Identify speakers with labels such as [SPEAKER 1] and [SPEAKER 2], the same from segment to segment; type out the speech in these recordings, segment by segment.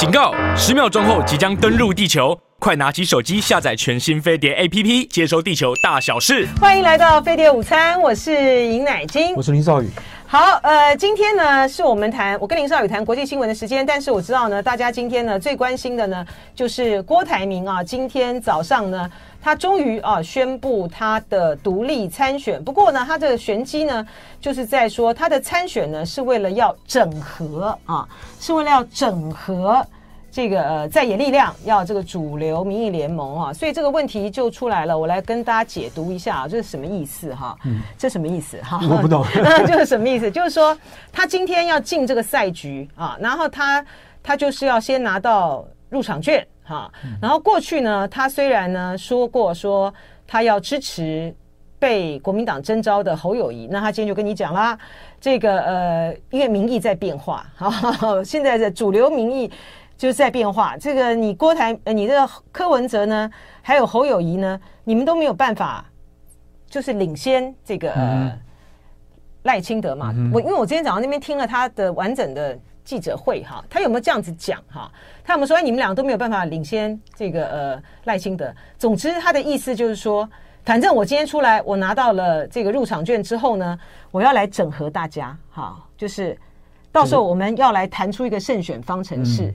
[SPEAKER 1] 警告！十秒钟后即将登陆地球，快拿起手机下载全新飞碟 APP，接收地球大小事。
[SPEAKER 2] 欢迎来到飞碟午餐，我是尹乃菁，
[SPEAKER 3] 我是林少宇。
[SPEAKER 2] 好，呃，今天呢是我们谈我跟林少宇谈国际新闻的时间，但是我知道呢，大家今天呢最关心的呢就是郭台铭啊，今天早上呢他终于啊宣布他的独立参选，不过呢他的玄机呢就是在说他的参选呢是为了要整合啊，是为了要整合。这个呃，在野力量要这个主流民意联盟啊，所以这个问题就出来了。我来跟大家解读一下啊，这是什么意思哈？嗯，这什么意思哈？
[SPEAKER 3] 我不懂，
[SPEAKER 2] 就是什么意思？就是说他今天要进这个赛局啊，然后他他就是要先拿到入场券哈。然后过去呢，他虽然呢说过说他要支持被国民党征召的侯友谊，那他今天就跟你讲啦，这个呃，因为民意在变化，哈，现在的主流民意。就是在变化，这个你郭台，呃，你这个柯文哲呢，还有侯友谊呢，你们都没有办法，就是领先这个、呃、赖清德嘛。我因为我今天早上那边听了他的完整的记者会哈，他有没有这样子讲哈？他有没有说，哎，你们两个都没有办法领先这个呃赖清德？总之他的意思就是说，反正我今天出来，我拿到了这个入场券之后呢，我要来整合大家哈，就是到时候我们要来谈出一个胜选方程式。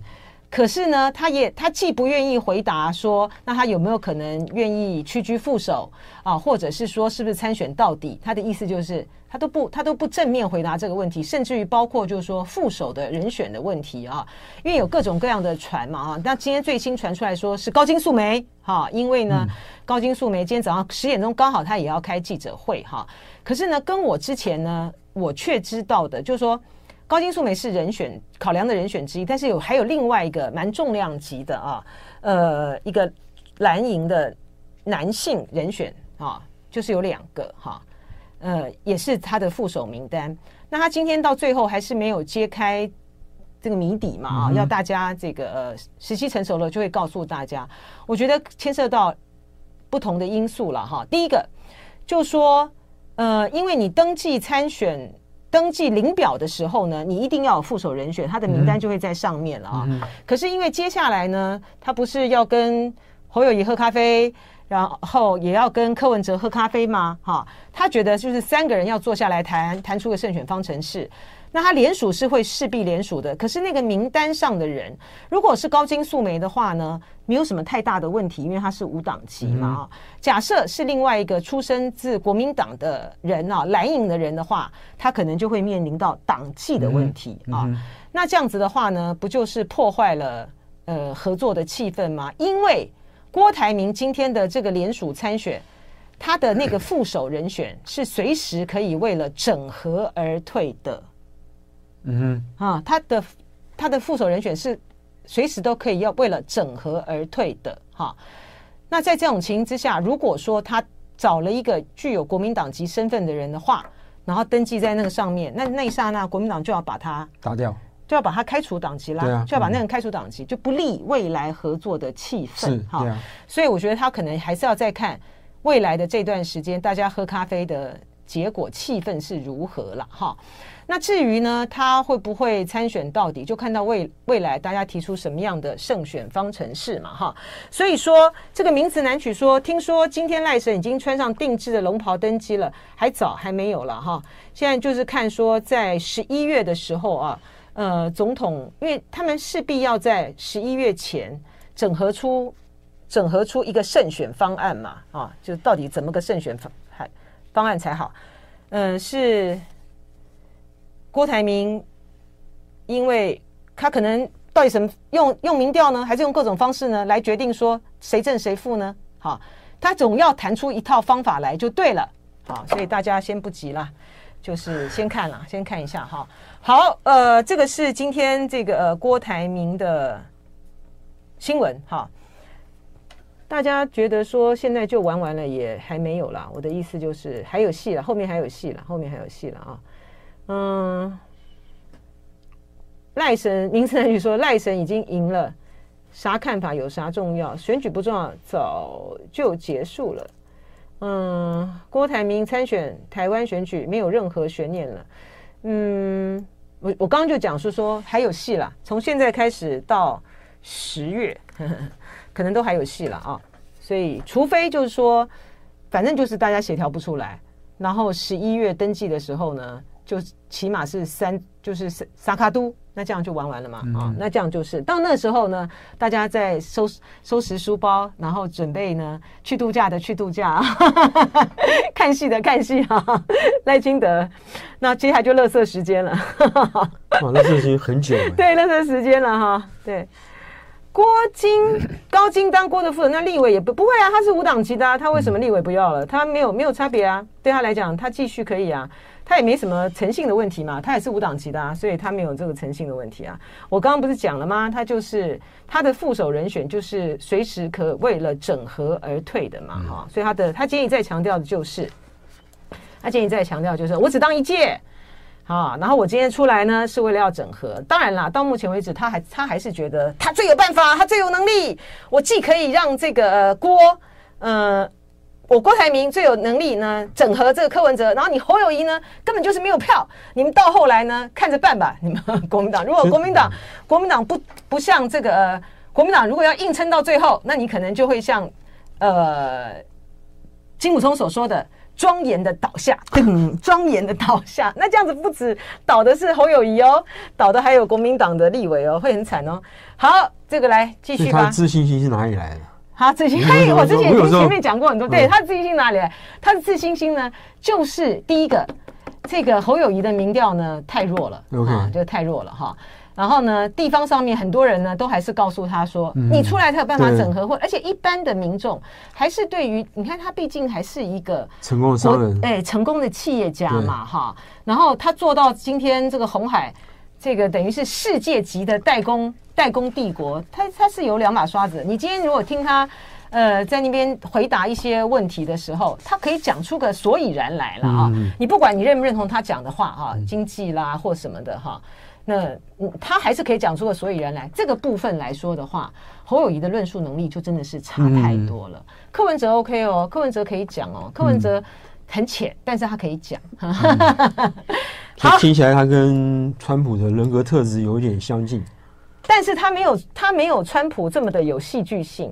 [SPEAKER 2] 可是呢，他也他既不愿意回答说，那他有没有可能愿意屈居副手啊，或者是说是不是参选到底？他的意思就是他都不他都不正面回答这个问题，甚至于包括就是说副手的人选的问题啊，因为有各种各样的传嘛啊。那今天最新传出来说是高金素梅哈，因为呢高金素梅今天早上十点钟刚好他也要开记者会哈。可是呢，跟我之前呢，我却知道的就是说。高金素梅是人选考量的人选之一，但是有还有另外一个蛮重量级的啊，呃，一个蓝营的男性人选啊，就是有两个哈、啊，呃，也是他的副手名单。那他今天到最后还是没有揭开这个谜底嘛啊，要大家这个呃时机成熟了就会告诉大家。我觉得牵涉到不同的因素了哈。第一个就说呃，因为你登记参选。登记领表的时候呢，你一定要有副手人选，他的名单就会在上面了啊。可是因为接下来呢，他不是要跟侯友谊喝咖啡，然后也要跟柯文哲喝咖啡吗？哈，他觉得就是三个人要坐下来谈，谈出个胜选方程式。那他联署是会势必联署的，可是那个名单上的人，如果是高金素梅的话呢，没有什么太大的问题，因为他是无党籍嘛。假设是另外一个出生自国民党的人啊，蓝营的人的话，他可能就会面临到党纪的问题啊。那这样子的话呢，不就是破坏了呃合作的气氛吗？因为郭台铭今天的这个联署参选，他的那个副手人选是随时可以为了整合而退的。嗯哼，啊，他的他的副手人选是随时都可以要为了整合而退的，哈。那在这种情形之下，如果说他找了一个具有国民党籍身份的人的话，然后登记在那个上面，那那一刹那国民党就要把他
[SPEAKER 3] 打掉，
[SPEAKER 2] 就要把他开除党籍啦，啊，就要把那个人开除党籍，就不利未来合作的气氛，哈。啊，所以我觉得他可能还是要再看未来的这段时间，大家喝咖啡的结果气氛是如何了，哈。那至于呢，他会不会参选到底，就看到未未来大家提出什么样的胜选方程式嘛，哈。所以说这个名词难取说，听说今天赖神已经穿上定制的龙袍登基了，还早还没有了哈。现在就是看说在十一月的时候啊，呃，总统因为他们势必要在十一月前整合出整合出一个胜选方案嘛，啊，就到底怎么个胜选方方案才好？嗯、是。郭台铭，因为他可能到底什么用用民调呢，还是用各种方式呢来决定说谁胜谁负呢？好，他总要谈出一套方法来就对了。好，所以大家先不急了，就是先看了，先看一下哈。好，呃，这个是今天这个呃郭台铭的新闻哈。大家觉得说现在就玩完了也还没有啦，我的意思就是还有戏了，后面还有戏了，后面还有戏了啊。嗯，赖神名字那句说赖神已经赢了，啥看法有啥重要？选举不重要，早就结束了。嗯，郭台铭参选台湾选举没有任何悬念了。嗯，我我刚刚就讲是说还有戏了，从现在开始到十月，可能都还有戏了啊。所以，除非就是说，反正就是大家协调不出来，然后十一月登记的时候呢，就起码是三，就是萨卡都。那这样就玩完了嘛？啊、那这样就是到那时候呢，大家在收收拾书包，然后准备呢去度假的去度假，看戏的看戏啊。赖清德，那接下来就乐色时间了。
[SPEAKER 3] 哇，乐色时间很久。
[SPEAKER 2] 对，乐色时间了哈。对，郭金高金当郭的副手，那立委也不不会啊，他是无党籍的，啊，他为什么立委不要了？他没有没有差别啊，对他来讲，他继续可以啊。他也没什么诚信的问题嘛，他也是无党籍的啊，所以他没有这个诚信的问题啊。我刚刚不是讲了吗？他就是他的副手人选，就是随时可为了整合而退的嘛，哈、嗯。所以他的他今天一再强调的就是，他今天一再强调就是我只当一届，啊，然后我今天出来呢是为了要整合。当然啦，到目前为止他还他还是觉得他最有办法，他最有能力，我既可以让这个郭，呃。我郭台铭最有能力呢，整合这个柯文哲，然后你侯友宜呢，根本就是没有票。你们到后来呢，看着办吧。你们国民党，如果国民党国民党不不像这个、呃、国民党，如果要硬撑到最后，那你可能就会像呃金溥聪所说的庄严的倒下，嗯，庄严的倒下。那这样子不止倒的是侯友谊哦，倒的还有国民党的立委哦，会很惨哦。好，这个来继续吧。
[SPEAKER 3] 他自信心是哪里来的？
[SPEAKER 2] 他自信，嘿，我之前已经前面讲过很多。对，他自信心哪里来？他的自信心呢，就是第一个，这个侯友谊的民调呢太弱了啊，就太弱了哈。然后呢，地方上面很多人呢都还是告诉他说，你出来才有办法整合，或而且一般的民众还是对于你看他毕竟还是一个
[SPEAKER 3] 成功的商人，
[SPEAKER 2] 哎，成功的企业家嘛哈。然后他做到今天这个红海，这个等于是世界级的代工。代工帝国，他他是有两把刷子。你今天如果听他，呃，在那边回答一些问题的时候，他可以讲出个所以然来了啊。嗯、你不管你认不认同他讲的话哈，经济啦或什么的哈，那他还是可以讲出个所以然来。这个部分来说的话，侯友谊的论述能力就真的是差太多了。嗯、柯文哲 OK 哦，柯文哲可以讲哦，柯文哲很浅，但是他可以讲。嗯、
[SPEAKER 3] 好，听起来他跟川普的人格特质有点相近。
[SPEAKER 2] 但是他没有，他没有川普这么的有戏剧性。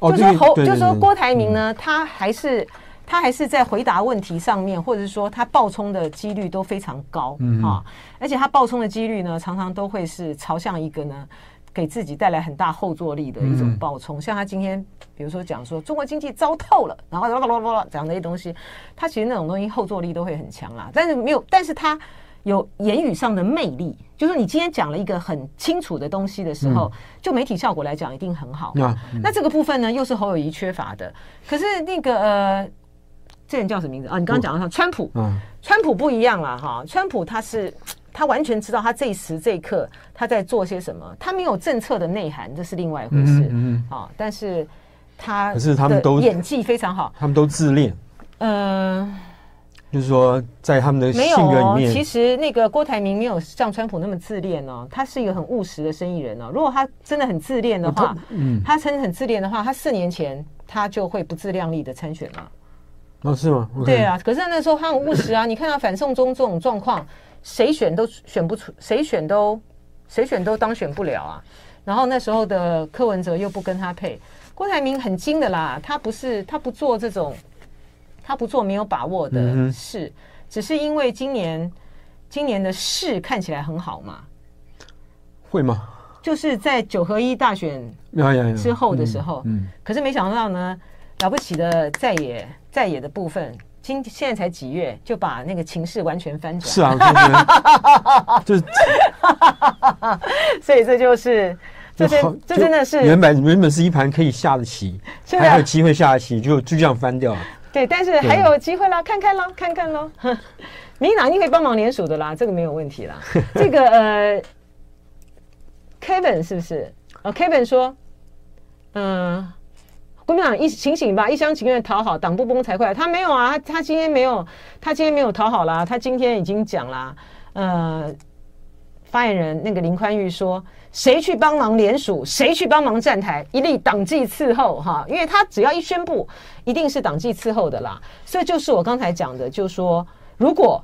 [SPEAKER 2] 哦、就说侯，就说郭台铭呢，他还是他还是在回答问题上面，或者是说他爆冲的几率都非常高啊、嗯啊。而且他爆冲的几率呢，常常都会是朝向一个呢，给自己带来很大后坐力的一种爆冲。嗯、像他今天，比如说讲说中国经济糟透了，然后啦啦啦啦讲那些东西，他其实那种东西后坐力都会很强啦。但是没有，但是他。有言语上的魅力，就是你今天讲了一个很清楚的东西的时候，嗯、就媒体效果来讲一定很好。那、这个部分呢，又是侯友宜缺乏的。可是那个呃，这人叫什么名字啊？你刚刚讲到他川普，嗯，川普不一样了哈。川普他是他完全知道他这一时这一刻他在做些什么，他没有政策的内涵，这是另外一回事。嗯啊，但是他可是他们都演技非常好，
[SPEAKER 3] 他们都自恋。嗯、呃。就是说，在他们的性格里面，
[SPEAKER 2] 没有哦，其实那个郭台铭没有像川普那么自恋哦，他是一个很务实的生意人哦。如果他真的很自恋的话，嗯，他真的很自恋的话，他四年前他就会不自量力的参选了。
[SPEAKER 3] 哦，是吗？Okay.
[SPEAKER 2] 对啊，可是那时候他很务实啊。你看到反送中这种状况，谁选都选不出，谁选都谁选都当选不了啊。然后那时候的柯文哲又不跟他配，郭台铭很精的啦，他不是他不做这种。他不做没有把握的事，嗯、只是因为今年今年的事看起来很好嘛？
[SPEAKER 3] 会吗？
[SPEAKER 2] 就是在九合一大选之后的时候，嗯，可是没想到呢，了不起的在野在野的部分，今现在才几月就把那个情势完全翻转，
[SPEAKER 3] 是啊，就是，
[SPEAKER 2] 所以这就是这真这真的是
[SPEAKER 3] 原本原本是一盘可以下的棋，还有机会下的棋，就就这样翻掉了。
[SPEAKER 2] 对，但是还有机会啦，看看喽，看看喽。民进党一定可以帮忙联署的啦，这个没有问题啦。这个呃，Kevin 是不是？哦，Kevin 说，嗯、呃，国民党一醒醒吧，一厢情愿讨好，党不崩才怪。他没有啊，他他今天没有，他今天没有讨好啦，他今天已经讲啦，呃。发言人那个林宽裕说：“谁去帮忙联署，谁去帮忙站台，一律党纪伺候哈！因为他只要一宣布，一定是党纪伺候的啦。所以就是我刚才讲的，就说，如果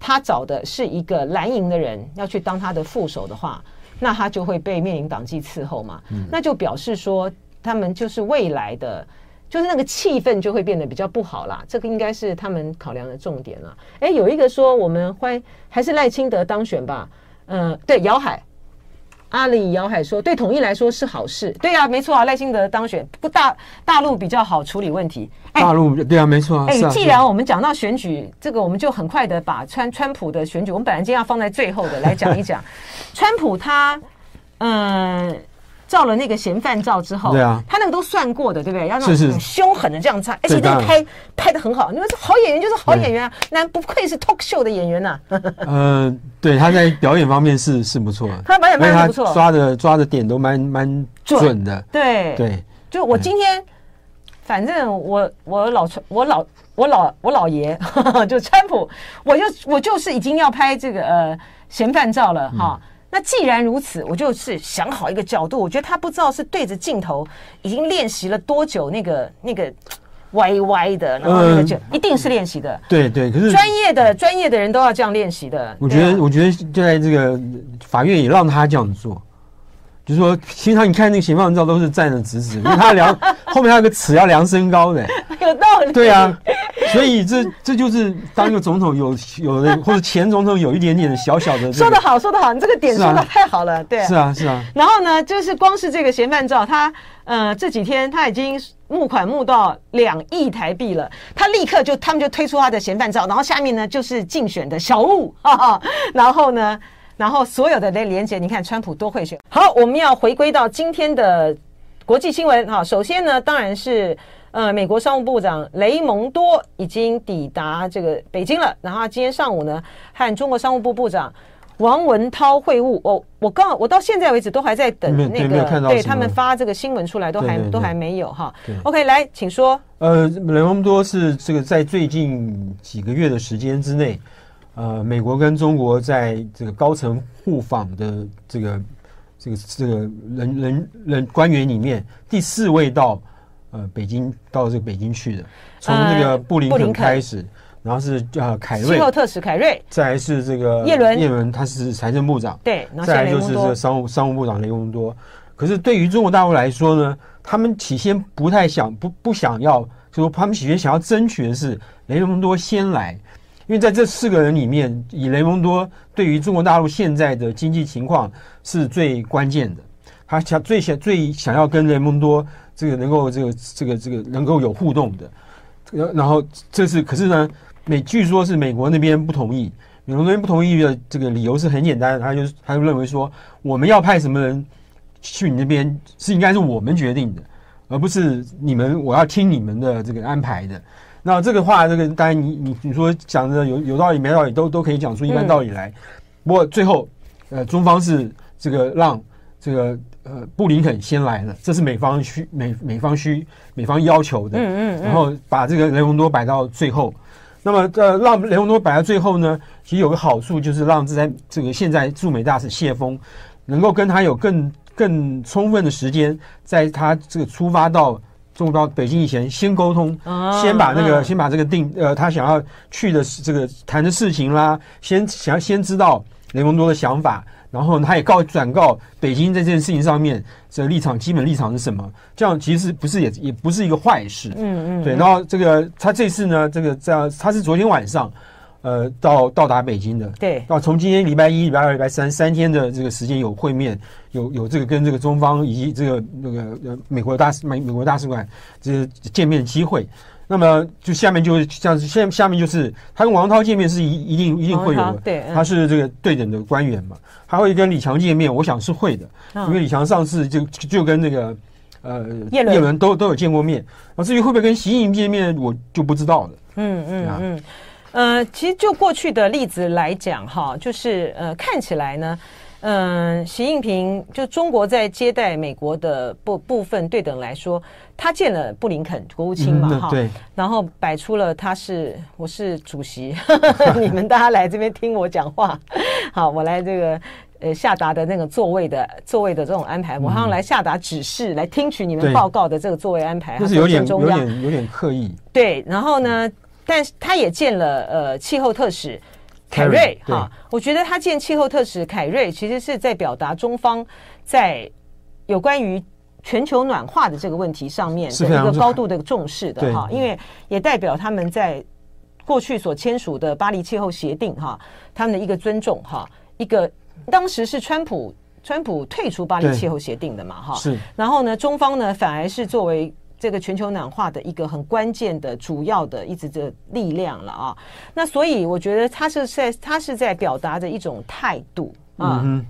[SPEAKER 2] 他找的是一个蓝营的人要去当他的副手的话，那他就会被面临党纪伺候嘛。
[SPEAKER 3] 嗯、
[SPEAKER 2] 那就表示说，他们就是未来的，就是那个气氛就会变得比较不好啦。这个应该是他们考量的重点了。哎，有一个说我们欢还是赖清德当选吧。嗯、呃，对，姚海。阿里姚海说：“对统一来说是好事。对呀、啊，没错啊，赖清德当选，不大大陆比较好处理问题。
[SPEAKER 3] 大陆对啊，没错啊。哎，
[SPEAKER 2] 既然我们讲到选举，这个我们就很快的把川川普的选举，我们本来今天要放在最后的来讲一讲。川普他，嗯。”照了那个嫌犯照之后，
[SPEAKER 3] 对啊，
[SPEAKER 2] 他那个都算过的，对不对？要那种很凶狠的这样唱，而且那个拍拍的很好。你们说好演员就是好演员啊，那不愧是 talk show 的演员呐。
[SPEAKER 3] 呃，对，他在表演方面是是不错，
[SPEAKER 2] 他表演方面不错，
[SPEAKER 3] 抓的抓的点都蛮蛮准的。
[SPEAKER 2] 对对，就我今天，反正我我老川我老我老我老爷 就川普，我就我就是已经要拍这个呃嫌犯照了哈。那既然如此，我就是想好一个角度。我觉得他不知道是对着镜头，已经练习了多久，那个那个歪歪的，然后那个就一定是练习的。
[SPEAKER 3] 嗯、对对，可是
[SPEAKER 2] 专业的专业的人都要这样练习的。
[SPEAKER 3] 我觉得，啊、我觉得就在这个法院也让他这样做，就是说，平常你看那个嫌犯照都是站的直直，因为他量后面还有个尺要量身高的，
[SPEAKER 2] 有道理。
[SPEAKER 3] 对啊。所以这这就是当一个总统有有的或者前总统有一点点的小小的、这个、
[SPEAKER 2] 说得好说得好，你这个点说的太好了，对，
[SPEAKER 3] 是啊是啊。
[SPEAKER 2] 然后呢，就是光是这个嫌犯照，他呃这几天他已经募款募到两亿台币了，他立刻就他们就推出他的嫌犯照，然后下面呢就是竞选的小物，哈哈，然后呢，然后所有的那连接，你看川普多会选。好，我们要回归到今天的国际新闻哈，首先呢，当然是。呃，美国商务部长雷蒙多已经抵达这个北京了。然后今天上午呢，和中国商务部部长王文涛会晤。我我刚我到现在为止都还在等那个，对他们发这个新闻出来都还都还没有哈。OK，来，请说。
[SPEAKER 3] 呃，雷蒙多是这个在最近几个月的时间之内，呃，美国跟中国在这个高层互访的这个这个这个人人人官员里面第四位到。呃，北京到这个北京去的，从那个布林肯开始，然后是呃凯瑞，
[SPEAKER 2] 气候特使凯瑞，
[SPEAKER 3] 再来是这个
[SPEAKER 2] 叶伦，
[SPEAKER 3] 叶伦他是财政部长，
[SPEAKER 2] 对，
[SPEAKER 3] 再来就是这个商务商务部长雷蒙多。可是对于中国大陆来说呢，他们起先不太想不不想要，就说他们起先想要争取的是雷蒙多先来，因为在这四个人里面，以雷蒙多对于中国大陆现在的经济情况是最关键的，他想最想最想要跟雷蒙多。这个能够这个这个这个能够有互动的，然后这是可是呢，美据说是美国那边不同意，美国那边不同意的这个理由是很简单，他就他就认为说，我们要派什么人去你那边是应该是我们决定的，而不是你们我要听你们的这个安排的。那这个话这个当然你你你说讲的有有道理没道理都都可以讲出一般道理来，不过最后呃中方是这个让这个。呃，布林肯先来了，这是美方需美美方需美方要求的。嗯嗯，然后把这个雷蒙多摆到最后。那么，呃，让雷蒙多摆到最后呢，其实有个好处，就是让这在这个现在驻美大使谢峰能够跟他有更更充分的时间，在他这个出发到中国到北京以前，先沟通，先把那个先把这个定呃他想要去的这个谈的事情啦，先想要先知道雷蒙多的想法。然后他也告转告北京在这件事情上面这立场基本立场是什么？这样其实不是也也不是一个坏事。嗯嗯。对，然后这个他这次呢，这个这样他是昨天晚上，呃，到到达北京的。对。到从今天礼拜一、礼拜二、礼拜三三天的这个时间有会面，有有这个跟这个中方以及这个那个呃美国大使美美国大使馆这个见面的机会。那么就下面就像是下下面就是他跟王涛见面是一一定一定会有的，对，他是这个对等的官员嘛，他会跟李强见面，我想是会的，因为李强上次就就跟那个呃叶伦。都都有见过面，啊，至于会不会跟习近平见面，我就不知道了。嗯嗯
[SPEAKER 2] 嗯，呃，其实就过去的例子来讲哈，就是呃看起来呢。嗯，习近平就中国在接待美国的部部分对等来说，他见了布林肯国务卿嘛哈、嗯，对，然后摆出了他是我是主席，你们大家来这边听我讲话，好，我来这个呃下达的那个座位的座位的这种安排，我好像来下达指示，来听取你们报告的这个座位安排，
[SPEAKER 3] 就是有点有点有点刻意。
[SPEAKER 2] 对，然后呢，但是他也见了呃气候特使。凯瑞哈、
[SPEAKER 3] 啊，
[SPEAKER 2] 我觉得他见气候特使凯瑞，其实是在表达中方在有关于全球暖化的这个问题上面的一个高度的重视的哈，因为也代表他们在过去所签署的巴黎气候协定哈，他们的一个尊重哈，一个当时是川普川普退出巴黎气候协定的嘛哈，
[SPEAKER 3] 是，
[SPEAKER 2] 然后呢，中方呢反而是作为。这个全球暖化的一个很关键的主要的一直的力量了啊，那所以我觉得他是在他是在表达着一种态度啊，嗯、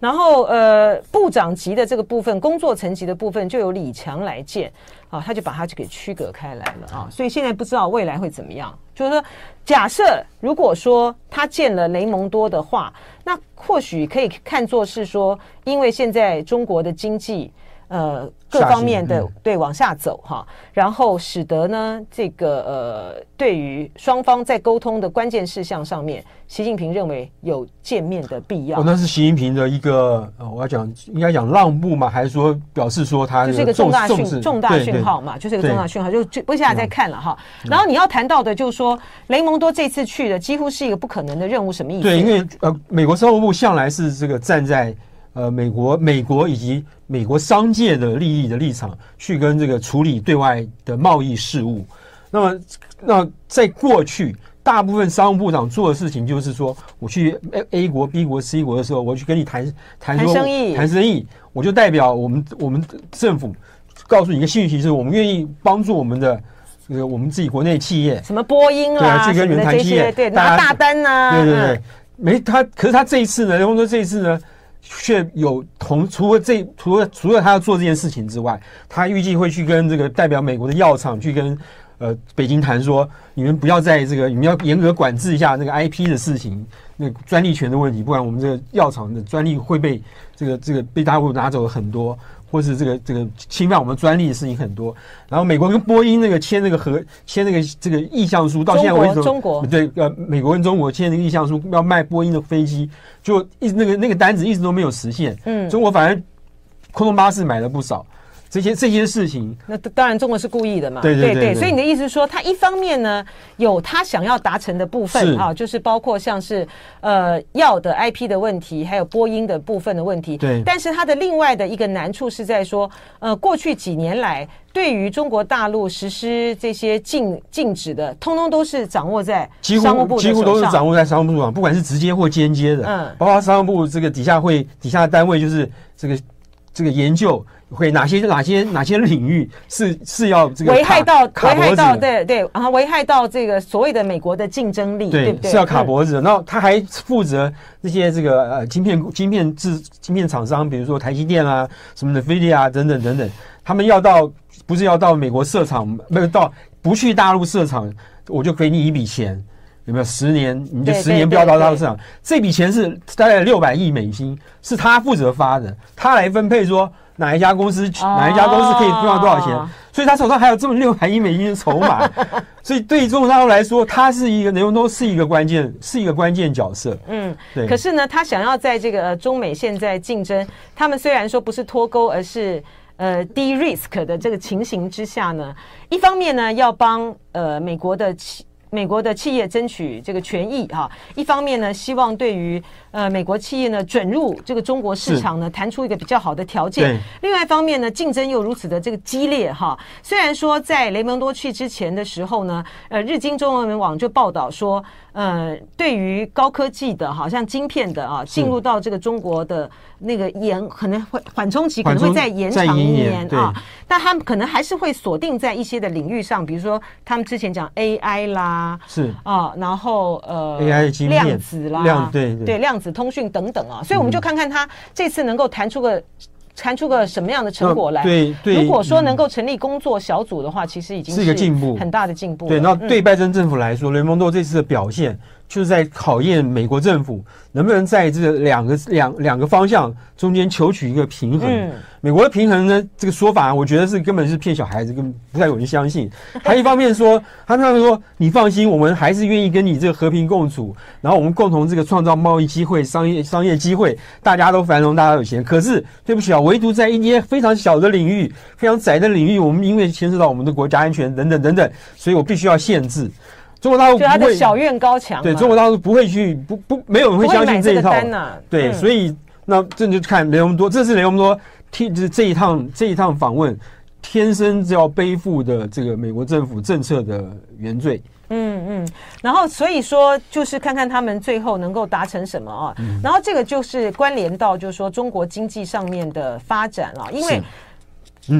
[SPEAKER 2] 然后呃部长级的这个部分，工作层级的部分就由李强来见啊，他就把它就给区隔开来了啊，所以现在不知道未来会怎么样，就是说假设如果说他见了雷蒙多的话，那或许可以看作是说，因为现在中国的经济。呃，各方面的对往下走哈，然后使得呢，这个呃，对于双方在沟通的关键事项上面，习近平认为有见面的必要。
[SPEAKER 3] 哦，那是习近平的一个，呃，我要讲应该讲让步嘛，还是说表示说他
[SPEAKER 2] 就是一个重大讯重大讯号嘛，就是一个重大讯号，就就接下来再看了哈。然后你要谈到的就是说，雷蒙多这次去的几乎是一个不可能的任务，什么意思？
[SPEAKER 3] 对，因为呃，美国商务部向来是这个站在。呃，美国、美国以及美国商界的利益的立场，去跟这个处理对外的贸易事务。那么，那在过去，大部分商务部长做的事情就是说，我去 A A 国、B 国、C 国的时候，我去跟你谈谈说
[SPEAKER 2] 生意，
[SPEAKER 3] 谈生意，我就代表我们我们政府告诉你一个信息，是我们愿意帮助我们的这个我们自己国内企业，
[SPEAKER 2] 什么波音啊，
[SPEAKER 3] 对，这跟原台企业
[SPEAKER 2] 对拿大单啊，
[SPEAKER 3] 对对对，没他，可是他这一次呢，然后说这一次呢。却有同除了这除了除了他要做这件事情之外，他预计会去跟这个代表美国的药厂去跟呃北京谈说，你们不要在这个你们要严格管制一下那个 IP 的事情，那专利权的问题，不然我们这个药厂的专利会被这个这个被大陆拿走了很多。或是这个这个侵犯我们专利的事情很多，然后美国跟波音那个签那个合签那个这个意向书，到现在为止，
[SPEAKER 2] 中国
[SPEAKER 3] 对呃美国跟中国签那个意向书要卖波音的飞机，就一直那个那个单子一直都没有实现。嗯，中国反正空中巴士买了不少。这些这些事情，
[SPEAKER 2] 那当然中国是故意的嘛。
[SPEAKER 3] 对对
[SPEAKER 2] 对，所以你的意思是说，他一方面呢有他想要达成的部分啊，就是包括像是呃药的 IP 的问题，还有播音的部分的问题。
[SPEAKER 3] 对。
[SPEAKER 2] 但是他的另外的一个难处是在说，呃，过去几年来对于中国大陆实施这些禁禁止的，通通都是掌握在商务部的，
[SPEAKER 3] 几乎几乎都是掌握在商务部上，不管是直接或间接的。嗯。包括商务部这个底下会底下的单位，就是这个这个研究。会哪些哪些哪些领域是是要这个
[SPEAKER 2] 危害到危害到对对，然后危害到这个所谓的美国的竞争力，对不对？
[SPEAKER 3] 是要卡脖子。然后他还负责那些这个呃晶片晶片制晶片厂商，比如说台积电啊什么的飞利啊等等等等，他们要到不是要到美国设厂，没有到不去大陆设厂，我就给你一笔钱，有没有？十年你就十年不要到大陆设厂，这笔钱是大概六百亿美金，是他负责发的，他来分配说。哪一家公司？哪一家公司可以赚到多少钱？哦、所以他手上还有这么六百亿美金的筹码，所以对于中国大陆来说，他是一个雷蒙多是一个关键，是一个关键角色。嗯，对。
[SPEAKER 2] 可是呢，他想要在这个中美现在竞争，他们虽然说不是脱钩，而是呃低 risk 的这个情形之下呢，一方面呢要帮呃美国的企美国的企业争取这个权益哈，一方面呢希望对于。呃，美国企业呢准入这个中国市场呢，谈出一个比较好的条件。另外一方面呢，竞争又如此的这个激烈哈。虽然说在雷蒙多去之前的时候呢，呃，日经中文网就报道说，呃，对于高科技的，好像晶片的啊，进入到这个中国的那个延可能会缓冲期可能会再延长一年啊，但他们可能还是会锁定在一些的领域上，比如说他们之前讲 AI 啦，
[SPEAKER 3] 是
[SPEAKER 2] 啊，然后呃
[SPEAKER 3] ，AI
[SPEAKER 2] 量子啦，
[SPEAKER 3] 对，
[SPEAKER 2] 对量。子通讯等等啊，所以我们就看看他这次能够谈出个谈出个什么样的成果来。
[SPEAKER 3] 对对，
[SPEAKER 2] 如果说能够成立工作小组的话，其实已经是一个进步，很大的进步。
[SPEAKER 3] 对，那对拜登政府来说，雷蒙多这次的表现。就是在考验美国政府能不能在这两个两两个方向中间求取一个平衡。嗯，美国的平衡呢，这个说法我觉得是根本是骗小孩子，根本不太有人相信。还一方面说，他那样说，你放心，我们还是愿意跟你这个和平共处，然后我们共同这个创造贸易机会、商业商业机会，大家都繁荣，大家有钱。可是对不起啊，唯独在一些非常小的领域、非常窄的领域，我们因为牵涉到我们的国家安全等等等等，所以我必须要限制。中国大陆
[SPEAKER 2] 就他的小院高墙，
[SPEAKER 3] 对，中国大陆不会去不不没有人会相信这一套，
[SPEAKER 2] 啊、
[SPEAKER 3] 对，嗯、所以那这就看雷蒙多，这是雷蒙多天就是这一趟这一趟访问，天生就要背负的这个美国政府政策的原罪。
[SPEAKER 2] 嗯嗯，然后所以说就是看看他们最后能够达成什么啊，嗯、然后这个就是关联到就是说中国经济上面的发展啊，因为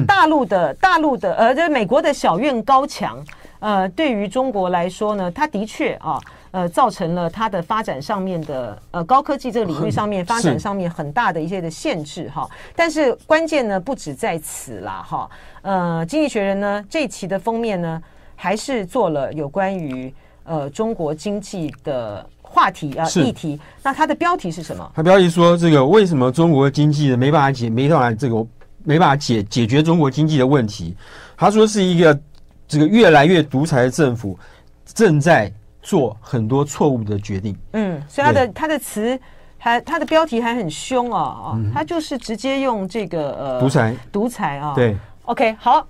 [SPEAKER 2] 大陆的、嗯、大陆的呃，这美国的小院高墙，呃，对于中国来说呢，它的确啊，呃，造成了它的发展上面的呃高科技这个领域上面 发展上面很大的一些的限制哈，但是关键呢不止在此啦哈，呃，经济学人呢这一期的封面呢。还是做了有关于呃中国经济的话题啊议题，那它的标题是什么？
[SPEAKER 3] 它标题说这个为什么中国经济没办法解没办法这个没办法解解决中国经济的问题？他说是一个这个越来越独裁的政府正在做很多错误的决定。
[SPEAKER 2] 嗯，所以他的他的词还他的标题还很凶啊啊，他就是直接用这个呃
[SPEAKER 3] 独裁
[SPEAKER 2] 独裁啊。
[SPEAKER 3] 对
[SPEAKER 2] ，OK 好。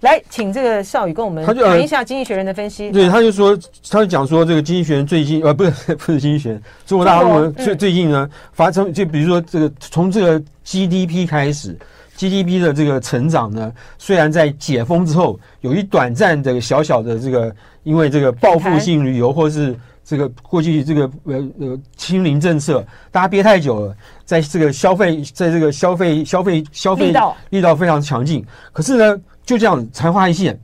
[SPEAKER 2] 来，请这个少宇跟我们谈一下《经济学人》的分析。呃、
[SPEAKER 3] 对，他就说，他就讲说，这个《经济学人》最近呃，不是不是《经济学人》，中国大陆最最近呢，发生就比如说这个从这个 GDP 开始，GDP 的这个成长呢，虽然在解封之后有一短暂的小小的这个，因为这个报复性旅游或是这个过去这个呃呃清零政策，大家憋太久了，在这个消费，在这个消费消费消费力道力道非常强劲，可是呢。就这样昙花一现，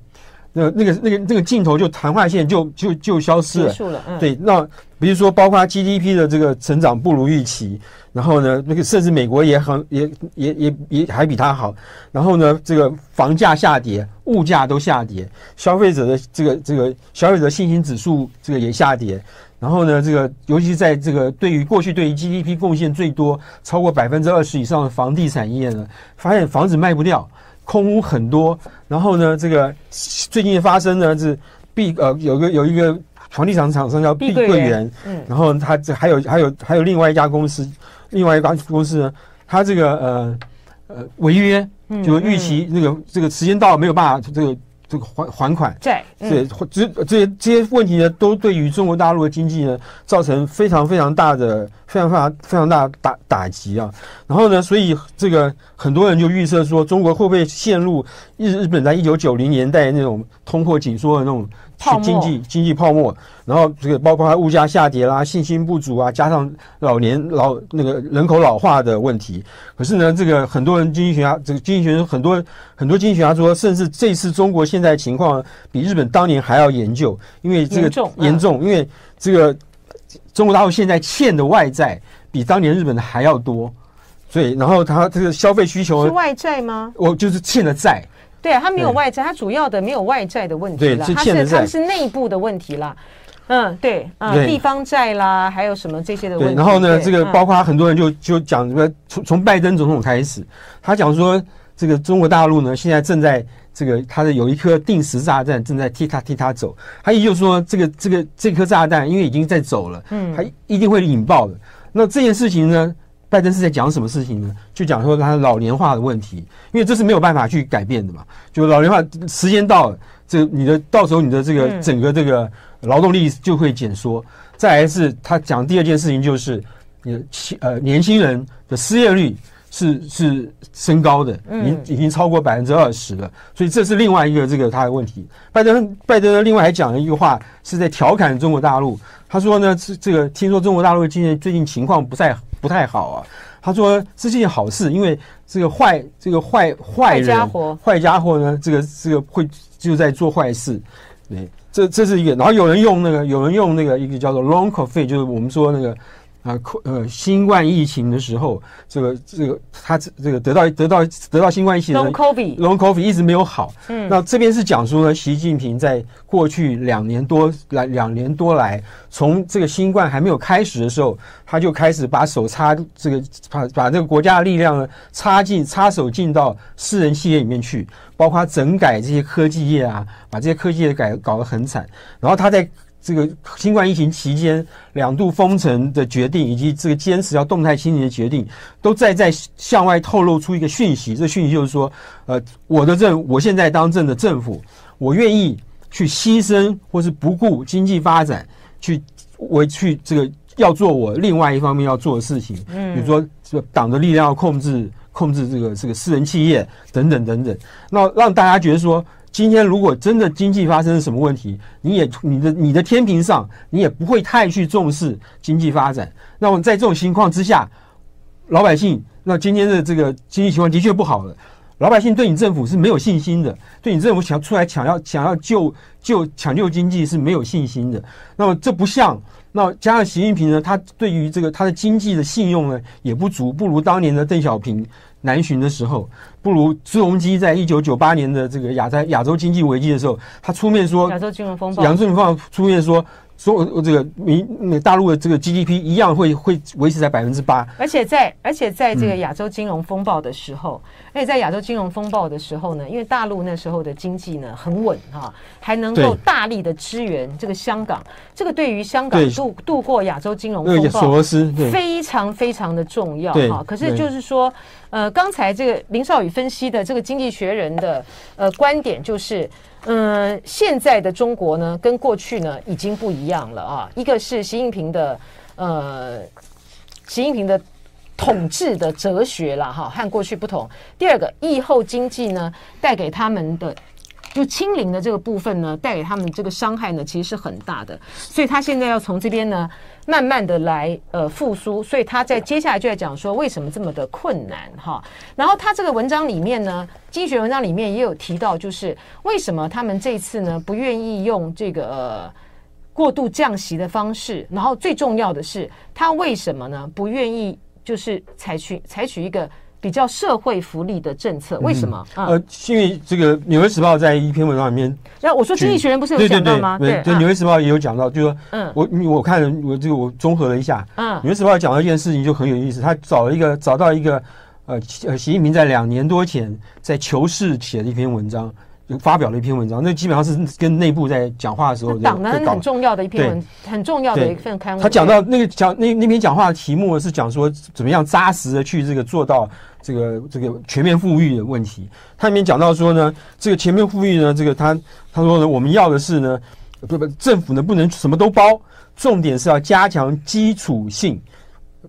[SPEAKER 3] 那那个那个那个镜头就昙花线就就就消失了。了嗯、对，那比如说包括 GDP 的这个成长不如预期，然后呢，那个甚至美国也很也也也也还比它好。然后呢，这个房价下跌，物价都下跌，消费者的这个这个消费者信心指数这个也下跌。然后呢，这个尤其在这个对于过去对于 GDP 贡献最多超过百分之二十以上的房地产业呢，发现房子卖不掉。空屋很多，然后呢，这个最近发生呢是碧呃有个有一个房地产厂商叫碧桂园，嗯，然后他这还有还有还有另外一家公司，另外一家公司呢，他这个呃呃违约，就预期那个这个时间到了没有办法这个。这个还还款，对，对，这这些这些问题呢，都对于中国大陆的经济呢，造成非常非常大的、非常非常非常大的打打击啊。然后呢，所以这个很多人就预测说，中国会不会陷入日日本在一九九零年代那种通货紧缩的那种。经济经济泡沫，然后这个包括它物价下跌啦，信心不足啊，加上老年老那个人口老化的问题。可是呢，这个很多人经济学家，这个经济学人很多很多经济学家说，甚至这次中国现在情况比日本当年还要严重，因为这个严重，严重，因为这个中国大陆现在欠的外债比当年日本的还要多，所以然后它这个消费需求
[SPEAKER 2] 是外债吗？
[SPEAKER 3] 我就是欠的债。
[SPEAKER 2] 对啊，它没有外债，它主要的没有外债的问题了，它是它是内部的问题啦。嗯，对啊，地方债啦，还有什么这些的问题。
[SPEAKER 3] 然后呢，这个包括很多人就就讲，什么从从拜登总统开始，他讲说，这个中国大陆呢，现在正在这个它的有一颗定时炸弹正在踢他踢他走，他也就是说，这个这个这颗炸弹因为已经在走了，嗯，它一定会引爆的。那这件事情呢？拜登是在讲什么事情呢？就讲说他老年化的问题，因为这是没有办法去改变的嘛。就老年化时间到了，这你的到时候你的这个整个这个劳动力就会减缩。再来是他讲第二件事情，就是你的呃年轻人的失业率是是升高的，已已经超过百分之二十了。所以这是另外一个这个他的问题。拜登拜登另外还讲了一个话，是在调侃中国大陆。他说呢，这这个听说中国大陆今年最近情况不太。不太好啊，他说这是件好事，因为这个坏这个坏坏人坏家伙呢，这个这个会就在做坏事，对，这这是一个。然后有人用那个有人用那个一个叫做 Long coffee，就是我们说那个。啊，呃，新冠疫情的时候，这个这个他这这个得到得到得到新冠疫情的
[SPEAKER 2] Long COVID，Long
[SPEAKER 3] COVID 一直没有好。嗯，那这边是讲说呢，习近平在过去两年多来两年多来，从这个新冠还没有开始的时候，他就开始把手插这个把把这个国家的力量呢插进插手进到私人企业里面去，包括整改这些科技业啊，把这些科技业改搞得很惨，然后他在。这个新冠疫情期间两度封城的决定，以及这个坚持要动态清零的决定，都在在向外透露出一个讯息。这讯息就是说，呃，我的政，我现在当政的政府，我愿意去牺牲或是不顾经济发展，去为去这个要做我另外一方面要做的事情，嗯，比如说这个党的力量要控制控制这个这个私人企业等等等等，那让大家觉得说，今天如果真的经济发生什么问题，你也你的你的天平上，你也不会太去重视经济发展。那么在这种情况之下，老百姓那今天的这个经济情况的确不好了。老百姓对你政府是没有信心的，对你政府想出来抢要想要救救抢救经济是没有信心的。那么这不像，那加上习近平呢，他对于这个他的经济的信用呢也不足，不如当年的邓小平南巡的时候，不如朱镕基在一九九八年的这个亚在亚洲经济危机的时候，他出面说
[SPEAKER 2] 亚洲金融风暴，
[SPEAKER 3] 亚洲金融风暴出面说。说这个民大陆的这个 GDP 一样会会维持在百分之八，
[SPEAKER 2] 而且在而且在这个亚洲金融风暴的时候，而且在亚洲金融风暴的时候呢，因为大陆那时候的经济呢很稳哈，还能够大力的支援这个香港，这个对于香港度度过亚洲金融风暴，索罗斯非常非常的重要哈。可是就是说，呃，刚才这个林少宇分析的这个经济学人的呃观点就是。嗯，现在的中国呢，跟过去呢已经不一样了啊。一个是习近平的，呃，习近平的统治的哲学了哈，和过去不同。第二个，疫后经济呢带给他们的。就清零的这个部分呢，带给他们这个伤害呢，其实是很大的。所以他现在要从这边呢，慢慢的来呃复苏。所以他在接下来就在讲说，为什么这么的困难哈。然后他这个文章里面呢，经济学文章里面也有提到，就是为什么他们这次呢不愿意用这个、呃、过度降息的方式。然后最重要的是，他为什么呢不愿意就是采取采取一个。比较社会福利的政策，为什么？
[SPEAKER 3] 呃，因为这个《纽约时报》在一篇文章里面，
[SPEAKER 2] 那我说《经济学人》不是有讲到吗？
[SPEAKER 3] 对对对，《纽约时报》也有讲到，就是说，嗯，我我看我这个我综合了一下，嗯，《纽约时报》讲到一件事情就很有意思，他找了一个找到一个呃呃，习近平在两年多前在《求是》写的一篇文章。就发表了一篇文章，那基本上是跟内部在讲话的时候，
[SPEAKER 2] 党呢很重要的一篇文，很重要的一份刊物。
[SPEAKER 3] 他讲到那个讲那那篇讲话的题目是讲说怎么样扎实的去这个做到这个这个全面富裕的问题。他里面讲到说呢，这个全面富裕呢，这个他他说呢，我们要的是呢，不不，政府呢不能什么都包，重点是要加强基础性。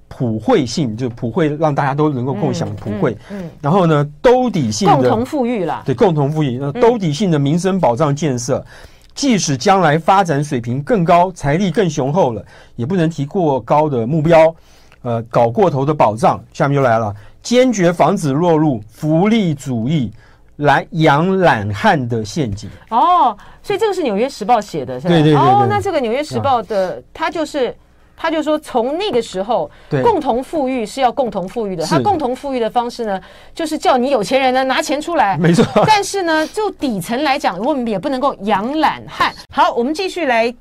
[SPEAKER 3] 普惠性就普惠，让大家都能够共享普惠。嗯，嗯，然后呢，兜底性的
[SPEAKER 2] 共同富裕啦。
[SPEAKER 3] 对，共同富裕。那兜底性的民生保障建设，即使将来发展水平更高，财力更雄厚了，也不能提过高的目标。呃，搞过头的保障，下面就来了，坚决防止落入福利主义来养懒汉的陷阱。
[SPEAKER 2] 哦，所以这个是《纽约时报》写的，是吧？
[SPEAKER 3] 对对对，对。
[SPEAKER 2] 哦，那这个《纽约时报》的，它就是。他就说，从那个时候，共同富裕是要共同富裕的。他共同富裕的方式呢，就是叫你有钱人呢拿钱出来。
[SPEAKER 3] 没错。
[SPEAKER 2] 但是呢，就底层来讲，我们也不能够养懒汉。好，我们继续来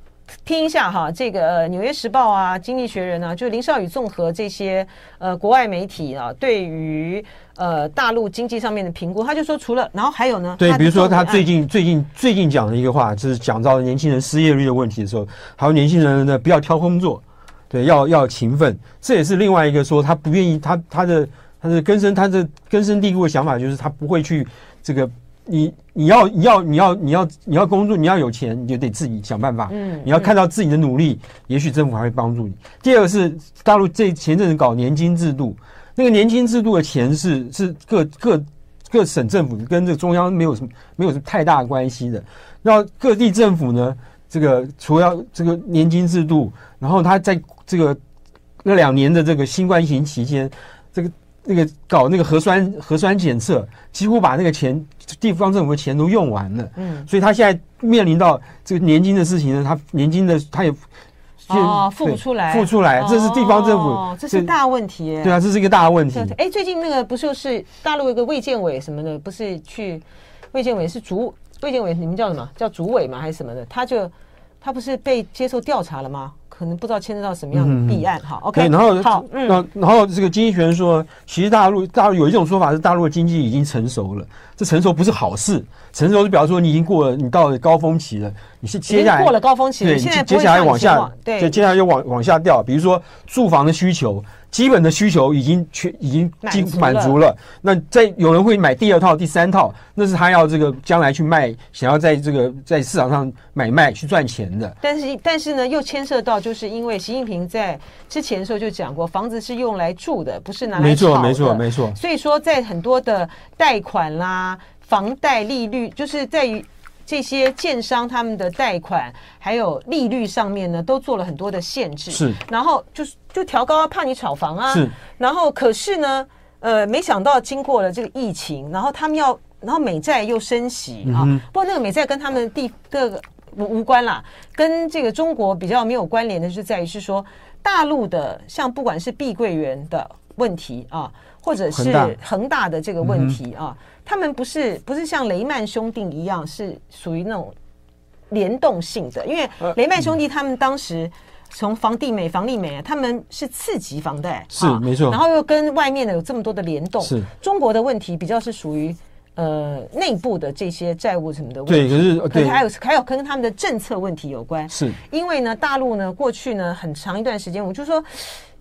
[SPEAKER 2] 听一下哈，这个《纽约时报》啊，《经济学人》啊，就林少宇综合这些呃国外媒体啊，对于呃大陆经济上面的评估，他就说，除了然后还有呢，
[SPEAKER 3] 对，比如说他最近最近最近讲的一个话，就是讲到年轻人失业率的问题的时候，还有年轻人呢不要挑工作。对，要要勤奋，这也是另外一个说他不愿意，他他的他的根深，他的根深蒂固的想法就是他不会去这个，你你要你要你要你要你要工作，你要有钱，你就得自己想办法。嗯，你要看到自己的努力，也许政府还会帮助你。第二个是大陆这前阵子搞年金制度，那个年金制度的钱是是各各各省政府跟这个中央没有什么没有什么太大关系的，那各地政府呢，这个除了这个年金制度，然后他在这个那两年的这个新冠疫情期间，这个那个搞那个核酸核酸检测，几乎把那个钱地方政府的钱都用完了。嗯，所以他现在面临到这个年金的事情呢，他年金的他也
[SPEAKER 2] 哦付不出来，
[SPEAKER 3] 付出来，这是地方政府，
[SPEAKER 2] 哦，这是大问题。
[SPEAKER 3] 对啊，这是一个大问题。
[SPEAKER 2] 哎，最近那个不就是大陆一个卫健委什么的，不是去卫健委是主卫健委，你们叫什么叫主委吗？还是什么的？他就他不是被接受调查了吗？可能不知道牵涉到什么样的弊案，哈、嗯、，OK，
[SPEAKER 3] 然后
[SPEAKER 2] 好，
[SPEAKER 3] 嗯，然后这个经济学人说，其实大陆大陆有一种说法是大陆的经济已经成熟了，这成熟不是好事，成熟是表示说你已经过了，你到了高峰期了，你是接下来
[SPEAKER 2] 过了高峰期了，对，
[SPEAKER 3] 现在接下来往下，对，接下来又往往下掉，比如说住房的需求。基本的需求已经全已经
[SPEAKER 2] 满足了
[SPEAKER 3] 满足了。那在有人会买第二套、第三套，那是他要这个将来去卖，想要在这个在市场上买卖去赚钱的。
[SPEAKER 2] 但是但是呢，又牵涉到，就是因为习近平在之前的时候就讲过，房子是用来住的，不是拿来炒的。
[SPEAKER 3] 没错，没错，没错。
[SPEAKER 2] 所以说，在很多的贷款啦、房贷利率，就是在于。这些建商他们的贷款还有利率上面呢，都做了很多的限制。
[SPEAKER 3] 是，
[SPEAKER 2] 然后就是就调高，怕你炒房啊。
[SPEAKER 3] 是，然
[SPEAKER 2] 后可是呢，呃，没想到经过了这个疫情，然后他们要，然后美债又升息啊。嗯、不过那个美债跟他们的地各个无无关啦，跟这个中国比较没有关联的，是在于是说大陆的像不管是碧桂园的问题啊，或者是恒大的这个问题啊。他们不是不是像雷曼兄弟一样是属于那种联动性的，因为雷曼兄弟他们当时从房地美、房利美啊，他们是次级房贷，
[SPEAKER 3] 是没错，
[SPEAKER 2] 然后又跟外面的有这么多的联动。
[SPEAKER 3] 是
[SPEAKER 2] 中国的问题比较是属于呃内部的这些债务什么的问题，
[SPEAKER 3] 对，可是，
[SPEAKER 2] 可是还有还有跟他们的政策问题有关。
[SPEAKER 3] 是因
[SPEAKER 2] 为呢，大陆呢过去呢很长一段时间，我就说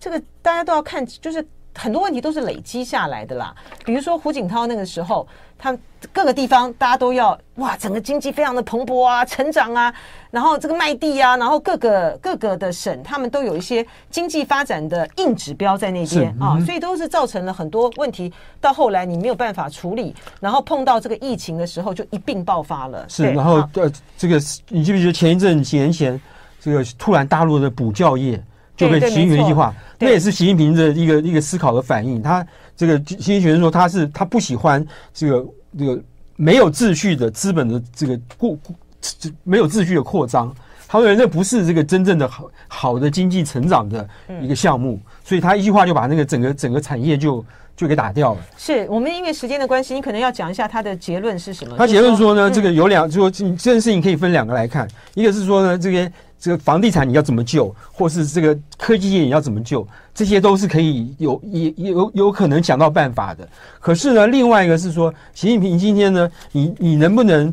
[SPEAKER 2] 这个大家都要看，就是。很多问题都是累积下来的啦，比如说胡锦涛那个时候，他各个地方大家都要哇，整个经济非常的蓬勃啊，成长啊，然后这个卖地啊，然后各个各个的省他们都有一些经济发展的硬指标在那边啊，所以都是造成了很多问题。到后来你没有办法处理，然后碰到这个疫情的时候就一并爆发了。
[SPEAKER 3] 是，然后呃，这个你记不记得前一阵几年前，这个突然大陆的补教业。就被习近平一句话，那也是习近平的一个一个思考的反应。他这个习近平说，他是他不喜欢这个这个没有秩序的资本的这个过没有秩序的扩张。他认为那不是这个真正的好好的经济成长的一个项目，所以他一句话就把那个整个整个产业就就给打掉了。
[SPEAKER 2] 是我们因为时间的关系，你可能要讲一下他的结论是什么？
[SPEAKER 3] 他结论说呢，这个有两，就说这件事情可以分两个来看，一个是说呢，这个。这个房地产你要怎么救，或是这个科技业你要怎么救，这些都是可以有也有有可能想到办法的。可是呢，另外一个是说，习近平今天呢，你你能不能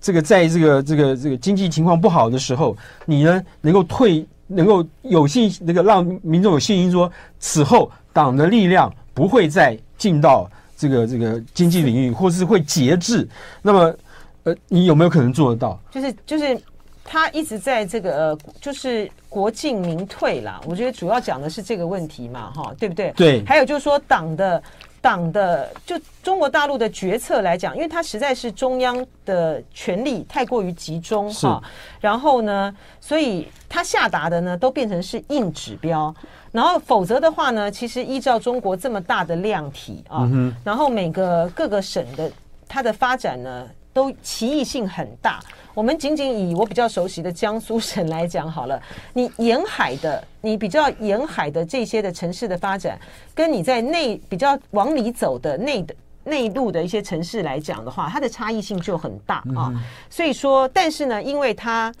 [SPEAKER 3] 这个在这个这个这个经济情况不好的时候，你呢能够退，能够有信那个让民众有信心说，此后党的力量不会再进到这个这个经济领域，或是会节制。那么，呃，你有没有可能做得到？
[SPEAKER 2] 就是就是。他一直在这个呃，就是国进民退啦。我觉得主要讲的是这个问题嘛，哈，对不对？
[SPEAKER 3] 对。
[SPEAKER 2] 还有就是说，党的党的，就中国大陆的决策来讲，因为它实在是中央的权力太过于集中哈。然后呢，所以它下达的呢，都变成是硬指标。然后否则的话呢，其实依照中国这么大的量体啊，嗯、然后每个各个省的它的发展呢，都歧义性很大。我们仅仅以我比较熟悉的江苏省来讲好了，你沿海的，你比较沿海的这些的城市的发展，跟你在内比较往里走的内的内陆的一些城市来讲的话，它的差异性就很大啊。所以说，但是呢，因为它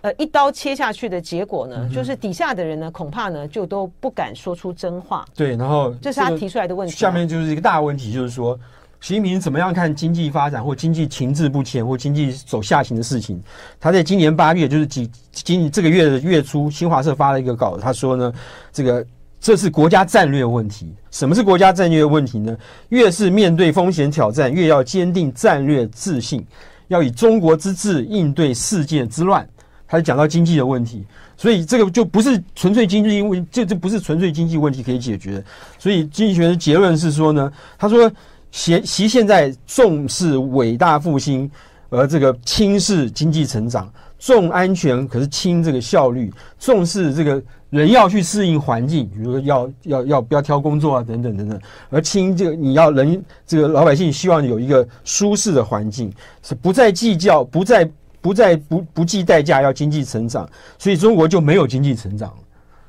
[SPEAKER 2] 呃一刀切下去的结果呢，就是底下的人呢，恐怕呢就都不敢说出真话。
[SPEAKER 3] 对，然后
[SPEAKER 2] 这是他提出来的问题。
[SPEAKER 3] 下面就是一个大问题，就是说。习近平怎么样看经济发展或经济停滞不前或经济走下行的事情？他在今年八月，就是几今这个月的月初，新华社发了一个稿，他说呢，这个这是国家战略问题。什么是国家战略问题呢？越是面对风险挑战，越要坚定战略自信，要以中国之智应对世界之乱。他就讲到经济的问题，所以这个就不是纯粹经济因为这这不是纯粹经济问题可以解决。所以经济学的结论是说呢，他说。习习现在重视伟大复兴，而这个轻视经济成长；重安全，可是轻这个效率；重视这个人要去适应环境，比如说要要要不要挑工作啊，等等等等；而轻这个你要人这个老百姓希望有一个舒适的环境，是不再计较，不再不再不不计代价要经济成长，所以中国就没有经济成长。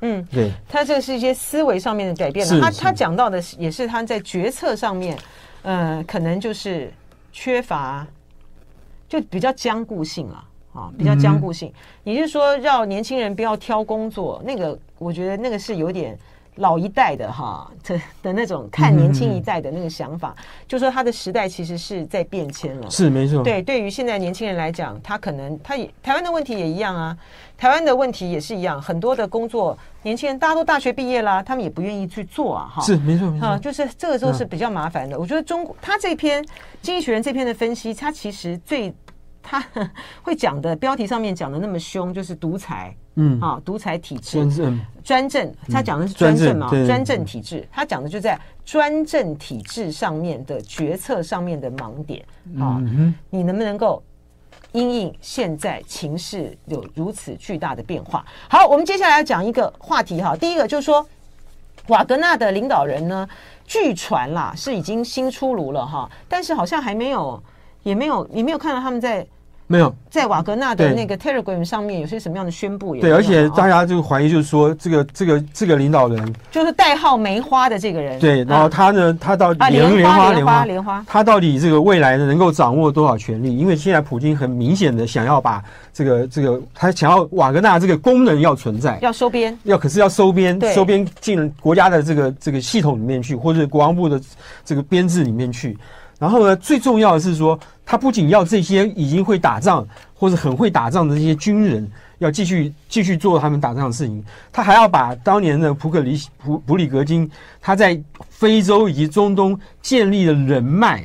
[SPEAKER 2] 嗯，对，他这是一些思维上面的改变了。他他讲到的也是他在决策上面。呃，可能就是缺乏，就比较僵固性了啊，比较僵固性。也就是说，让年轻人不要挑工作，那个我觉得那个是有点老一代的哈 的的那种看年轻一代的那个想法，嗯、就说他的时代其实是在变迁了。
[SPEAKER 3] 是没错。
[SPEAKER 2] 对，对于现在年轻人来讲，他可能他也台湾的问题也一样啊，台湾的问题也是一样，很多的工作年轻人大家都大学毕业啦，他们也不愿意去做啊。哈，
[SPEAKER 3] 是没错没错。啊，
[SPEAKER 2] 就是这个时候是比较麻烦的。嗯、我觉得中国他这篇《经济学人》这篇的分析，他其实最。他 会讲的标题上面讲的那么凶，就是独裁，嗯啊，独裁体制，专政，专政。他讲的是专政嘛，专政体制。他讲的就在专政体制上面的决策上面的盲点啊，你能不能够因应现在情势有如此巨大的变化？好，我们接下来要讲一个话题哈，第一个就是说，瓦格纳的领导人呢，据传啦是已经新出炉了哈，但是好像还没有。也没有，你没有看到他们在
[SPEAKER 3] 没有
[SPEAKER 2] 在瓦格纳的那个 Telegram 上面有些什么样的宣布？
[SPEAKER 3] 对，而且大家就怀疑，就是说这个这个这个领导人
[SPEAKER 2] 就是代号梅花的这个人。
[SPEAKER 3] 对，然后他呢，他到底莲莲花莲花莲花，他到底这个未来呢能够掌握多少权力？因为现在普京很明显的想要把这个这个他想要瓦格纳这个功能要存在，
[SPEAKER 2] 要收编，
[SPEAKER 3] 要可是要收编，收编进国家的这个这个系统里面去，或者国防部的这个编制里面去。然后呢，最重要的是说，他不仅要这些已经会打仗或者很会打仗的这些军人，要继续继续做他们打仗的事情，他还要把当年的普克里普普里格金他在非洲以及中东建立的人脉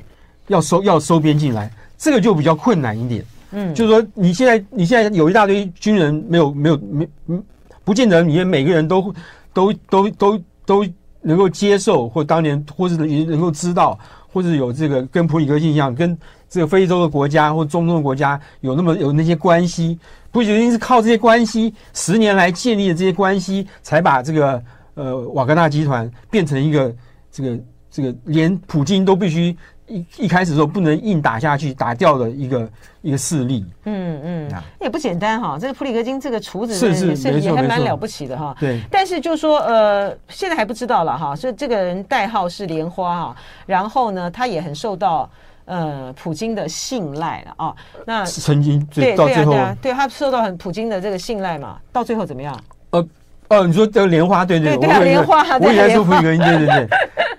[SPEAKER 3] 要收要收编进来，这个就比较困难一点。嗯，就是说你现在你现在有一大堆军人没有没有没嗯，不见得你每个人都都都都都能够接受，或当年或是能能够知道。或者有这个跟普里格金一样，跟这个非洲的国家或中东的国家有那么有那些关系，普里格信是靠这些关系十年来建立的这些关系，才把这个呃瓦格纳集团变成一个这个这个连普京都必须一一开始的时候不能硬打下去打掉的一个一个势力。嗯嗯，也不简单哈，这个普里格金这个厨子是是是也还蛮了不起的哈。对，但是就说呃现在还不知道了哈，所以这个人代号是莲花哈。然后呢，他也很受到呃普京的信赖了啊。那曾经
[SPEAKER 2] 对对啊对啊，对他受到很普京的这个信赖嘛。到最后怎么样？
[SPEAKER 3] 呃哦，你说这个莲花，对对
[SPEAKER 2] 对，莲花，
[SPEAKER 3] 我也在说普里格金，对对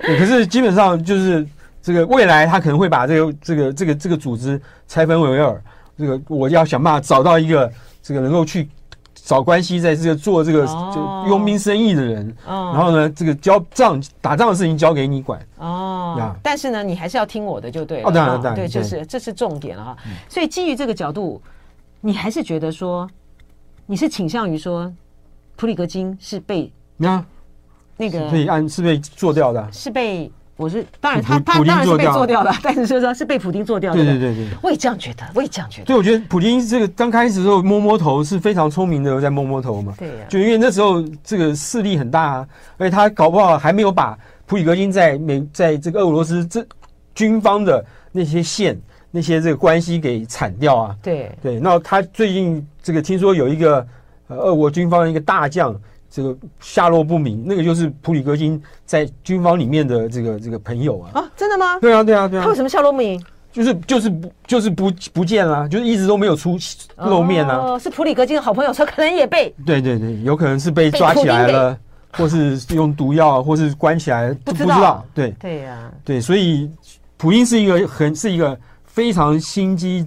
[SPEAKER 3] 对。可是基本上就是这个未来他可能会把这个这个这个这个组织拆分为二。这个我要想办法找到一个这个能够去。找关系，在这个做这个就佣兵生意的人，哦、然后呢，这个交仗打仗的事情交给你管
[SPEAKER 2] 哦。但是呢，你还是要听我的就对了。
[SPEAKER 3] 哦，当然，当然，
[SPEAKER 2] 对，就是这是重点了哈。嗯、所以基于这个角度，你还是觉得说，你是倾向于说，普里格金是被
[SPEAKER 3] 那那个被按是被做掉的，
[SPEAKER 2] 是被。我是当然他，他他当然是被做掉了，但是就是说是被普京做掉的。对对对对，我也这样觉得，我也这样觉得。
[SPEAKER 3] 对，我觉得普京这个刚开始的时候摸摸头是非常聪明的，在摸摸头嘛。对呀、啊。就因为那时候这个势力很大啊，而且他搞不好还没有把普里格金在美在这个俄罗斯这军方的那些线、那些这个关系给铲掉啊。对对。那他最近这个听说有一个呃俄国军方的一个大将。这个下落不明，那个就是普里戈金在军方里面的这个这个朋友啊。
[SPEAKER 2] 啊，真的吗？
[SPEAKER 3] 对啊，对啊，对啊。
[SPEAKER 2] 他为什么下落不明？
[SPEAKER 3] 就是就是不就是不不见了，就是一直都没有出露面啊。
[SPEAKER 2] 哦，是普里戈金的好朋友，说可能也被。
[SPEAKER 3] 对对对，有可能是被抓起来了，或是用毒药，或是关起来，不知道。对对呀，对，所以普丁是一个很是一个非常心机，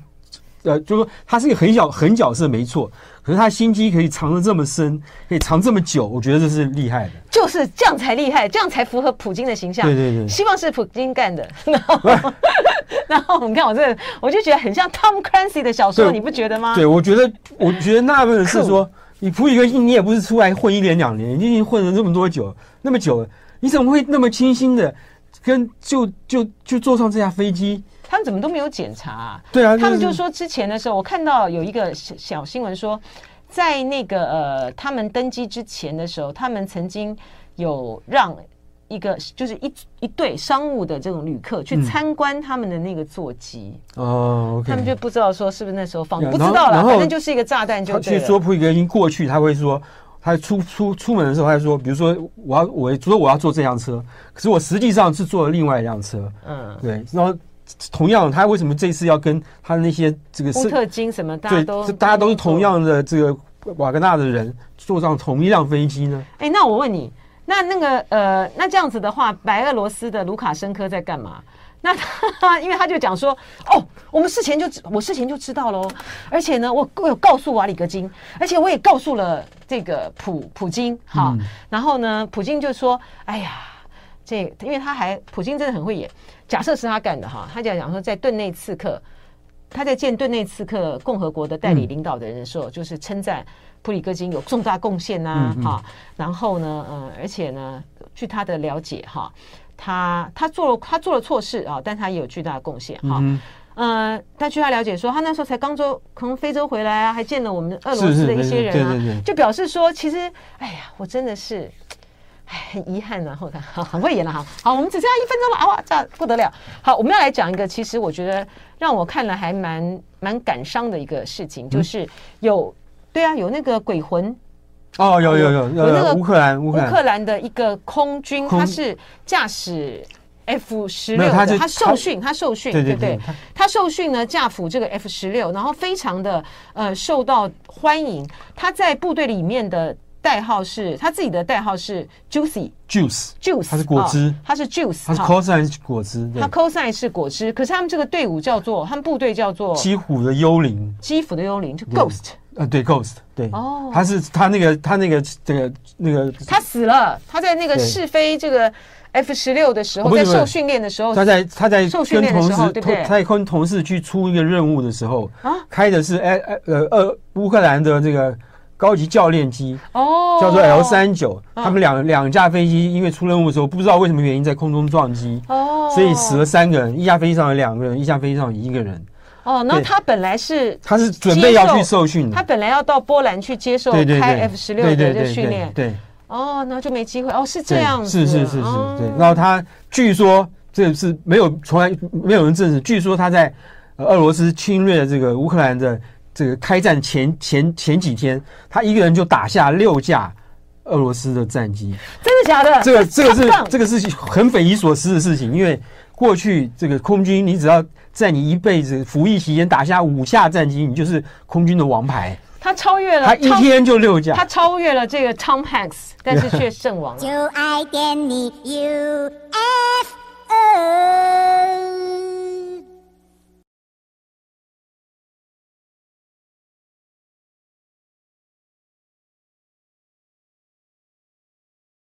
[SPEAKER 3] 呃，就是说他是一个很小狠角色，没错。可是他心机可以藏得这么深，可以藏这么久，我觉得这是厉害的。
[SPEAKER 2] 就是这样才厉害，这样才符合普京的形象。
[SPEAKER 3] 对对对，
[SPEAKER 2] 希望是普京干的。然后，然后你看我这，我就觉得很像 Tom Clancy 的小说，你不觉得吗？
[SPEAKER 3] 对，我觉得，我觉得纳闷的是说，你普里格金，你也不是出来混一年两年，你已经混了这么多久，那么久了，你怎么会那么清新的跟就就就坐上这架飞机？
[SPEAKER 2] 他们怎么都没有检查啊？
[SPEAKER 3] 对啊，
[SPEAKER 2] 他们就说之前的时候，我看到有一个小小新闻说，在那个呃，他们登机之前的时候，他们曾经有让一个就是一一对商务的这种旅客去参观他们的那个座机哦，他们就不知道说是不是那时候放，不知道了，反正就是一个炸弹就。
[SPEAKER 3] 去说普一个因过去，他会说他出出出门的时候，他就说，比如说我要我说我要坐这辆车，可是我实际上是坐了另外一辆车，嗯，对，然后。同样，他为什么这次要跟他的那些这个
[SPEAKER 2] 乌特金什么，大家都
[SPEAKER 3] 大家都是同样的这个瓦格纳的人坐上同一辆飞机呢？
[SPEAKER 2] 哎，那我问你，那那个呃，那这样子的话，白俄罗斯的卢卡申科在干嘛？那他因为他就讲说，哦，我们事前就我事前就知道喽，而且呢，我我有告诉瓦里格金，而且我也告诉了这个普普京，哈，嗯、然后呢，普京就说，哎呀，这因为他还普京真的很会演，假设是他干的哈，他就讲说，在顿内刺客，他在见顿内刺客共和国的代理领导的人的时候，嗯、就是称赞普里戈金有重大贡献呐，哈、嗯嗯，然后呢，呃，而且呢，据他的了解，哈。他他做了他做了错事啊，但他也有巨大的贡献哈。嗯，呃，但据他了解说，他那时候才刚从从非洲回来啊，还见了我们俄罗斯的一些人啊，就表示说，其实，哎呀，我真的是，哎，很 遗憾然后看，好，很会演了哈。好，我们只剩下一分钟了，哇，这不得了。好，我们要来讲一个，其实我觉得让我看了还蛮蛮感伤的一个事情，就是有，对啊，有那个鬼魂。
[SPEAKER 3] 哦，有有有有那个乌克兰
[SPEAKER 2] 乌克兰的一个空军，他是驾驶 F 十六的，他受训，他受训，对对对，他受训呢驾驶这个 F 十六，然后非常的呃受到欢迎。他在部队里面的代号是他自己的代号是 Juicy，Juice，Juice，它
[SPEAKER 3] 是果汁，
[SPEAKER 2] 他是 Juice，
[SPEAKER 3] 它是 cosine 是果汁，
[SPEAKER 2] 它 cosine 是果汁。可是他们这个队伍叫做，他们部队叫做
[SPEAKER 3] 基辅的幽灵，
[SPEAKER 2] 基辅的幽灵就 Ghost。
[SPEAKER 3] 呃，对，Ghost，对，哦，他是他那个他那个这个那个，
[SPEAKER 2] 他死了，他在那个试飞这个 F 十六的时候，在受训练的时候，
[SPEAKER 3] 他在他在受训练的时候，对不对？他在跟同事去出一个任务的时候，啊，开的是哎哎呃呃乌克兰的这个高级教练机，哦，叫做 L 三九，他们两两架飞机因为出任务的时候，不知道为什么原因在空中撞击，哦，所以死了三个人，一架飞机上有两个人，一架飞机上有一个人。
[SPEAKER 2] 哦，那他本来是
[SPEAKER 3] 他是准备要去受训，
[SPEAKER 2] 他本来要到波兰去接受开 F 十六的这个训练，
[SPEAKER 3] 对，
[SPEAKER 2] 哦，那就没机会，哦，是这样子，
[SPEAKER 3] 是是是是，对。然后他据说这个是没有从来没有人证实，据说他在俄罗斯侵略这个乌克兰的这个开战前前前几天，他一个人就打下六架俄罗斯的战机，
[SPEAKER 2] 真的假的？
[SPEAKER 3] 这个这个是这个是很匪夷所思的事情，因为过去这个空军你只要。在你一辈子服役期间打下五架战机，你就是空军的王牌。
[SPEAKER 2] 他超越了，
[SPEAKER 3] 他一天就六架，
[SPEAKER 2] 他超越了这个 Tom Hanks，但是却 阵亡了。就爱点你 UFO